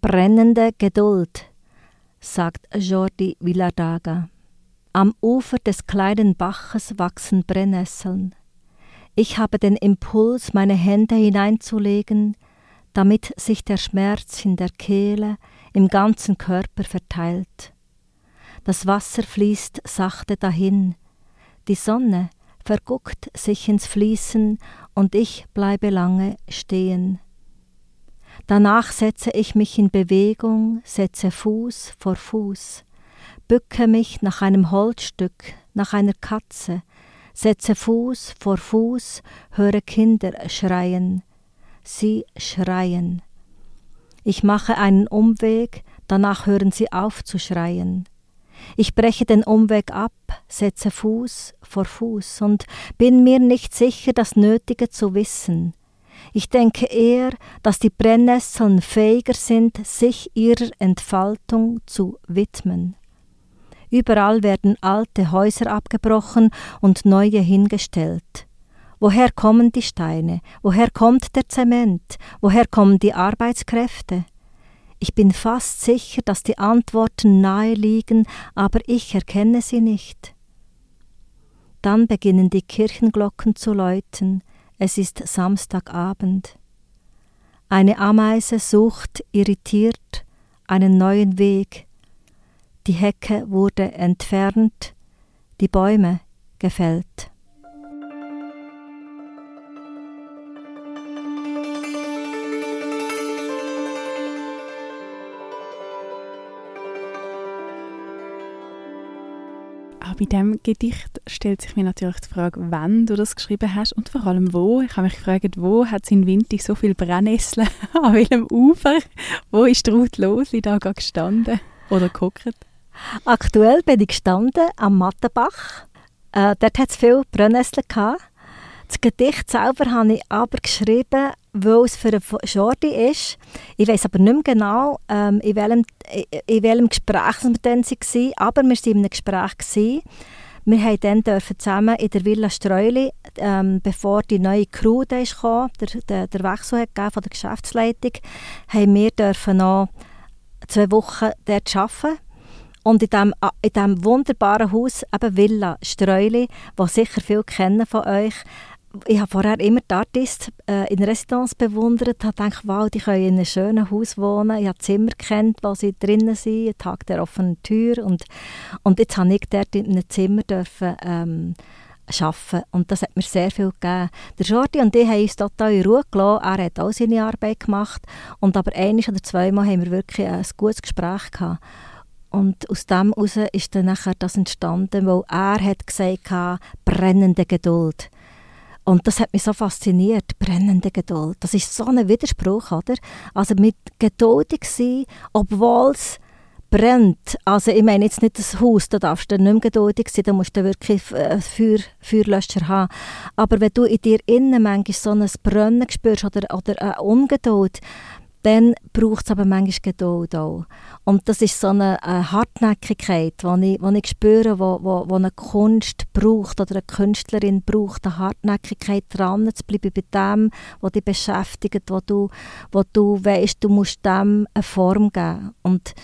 Brennende Geduld, sagt Jordi Villardaga. Am Ufer des kleinen Baches wachsen Brennnesseln. Ich habe den Impuls, meine Hände hineinzulegen, damit sich der Schmerz in der Kehle im ganzen Körper verteilt. Das Wasser fließt sachte dahin, die Sonne verguckt sich ins Fließen und ich bleibe lange stehen. Danach setze ich mich in Bewegung, setze Fuß vor Fuß, bücke mich nach einem Holzstück, nach einer Katze, setze Fuß vor Fuß, höre Kinder schreien. Sie schreien. Ich mache einen Umweg, danach hören sie auf zu schreien. Ich breche den Umweg ab, setze Fuß vor Fuß und bin mir nicht sicher, das Nötige zu wissen. Ich denke eher, dass die Brennnesseln fähiger sind, sich ihrer Entfaltung zu widmen. Überall werden alte Häuser abgebrochen und neue hingestellt. Woher kommen die Steine? Woher kommt der Zement? Woher kommen die Arbeitskräfte? Ich bin fast sicher, dass die Antworten nahe liegen, aber ich erkenne sie nicht. Dann beginnen die Kirchenglocken zu läuten, es ist Samstagabend. Eine Ameise sucht irritiert einen neuen Weg. Die Hecke wurde entfernt, die Bäume gefällt. Bei diesem Gedicht stellt sich mir natürlich die Frage, wann du das geschrieben hast und vor allem wo. Ich habe mich gefragt, wo hat es in Winter so viele Brennnesseln? An welchem Ufer? Wo ist Ruth Losli da gestanden oder geguckt? Aktuell bin ich gestanden am Mattenbach. Äh, dort hat es viele Brennnesseln. Das Gedicht selber habe ich aber geschrieben, weil es für Jordi ist. Ich weiß aber nicht mehr genau, ähm, in, welchem, in welchem Gespräch wir dann waren, aber wir waren in einem Gespräch. Gewesen. Wir haben dann zusammen in der Villa Streuli, ähm, bevor die neue Crew da kam, der, der, der Wechsel von der Geschäftsleitung, haben wir noch zwei Wochen dort arbeiten. Und in diesem, in diesem wunderbaren Haus, eben Villa Streuli, das sicher viele kennen von euch, ich habe vorher immer die Artist äh, in Residenz bewundert, habe gedacht, wow, die können in einem schönen Haus wohnen. Ich habe Zimmer kennt, wo sie drinnen sind, einen Tag der offenen Tür und, und jetzt habe ich dort in einem Zimmer dürfen, ähm, arbeiten und das hat mir sehr viel gegeben. Der Jordi und ich haben uns total in Ruhe gelassen. Er hat auch seine Arbeit gemacht und aber ein oder zweimal haben wir wirklich ein gutes Gespräch gehabt. Und aus dem heraus ist dann nachher das entstanden, weil er hat gesagt brennende Geduld. Und das hat mich so fasziniert, brennende Geduld. Das ist so ein Widerspruch, oder? Also mit geduldig sein, obwohl es brennt. Also ich meine jetzt nicht das Haus, da darfst du nicht mehr geduldig sein, da musst du wirklich äh, Feuer, Feuerlöscher haben. Aber wenn du in dir innen manchmal so ein Brennen spürst oder, oder eine Ungeduld, dann braucht es aber manchmal Geduld auch. Und das ist so eine, eine Hartnäckigkeit, die ich, ich spüre, wo, wo, wo eine Kunst braucht oder eine Künstlerin braucht, eine Hartnäckigkeit dran zu bleiben bei dem, was dich beschäftigt, wo du, wo du weißt, du musst dem eine Form geben. Und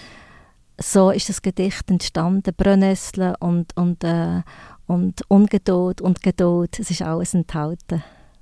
so ist das Gedicht entstanden, Brennnessel und, und, äh, und Ungeduld und Geduld, es ist alles enthalten.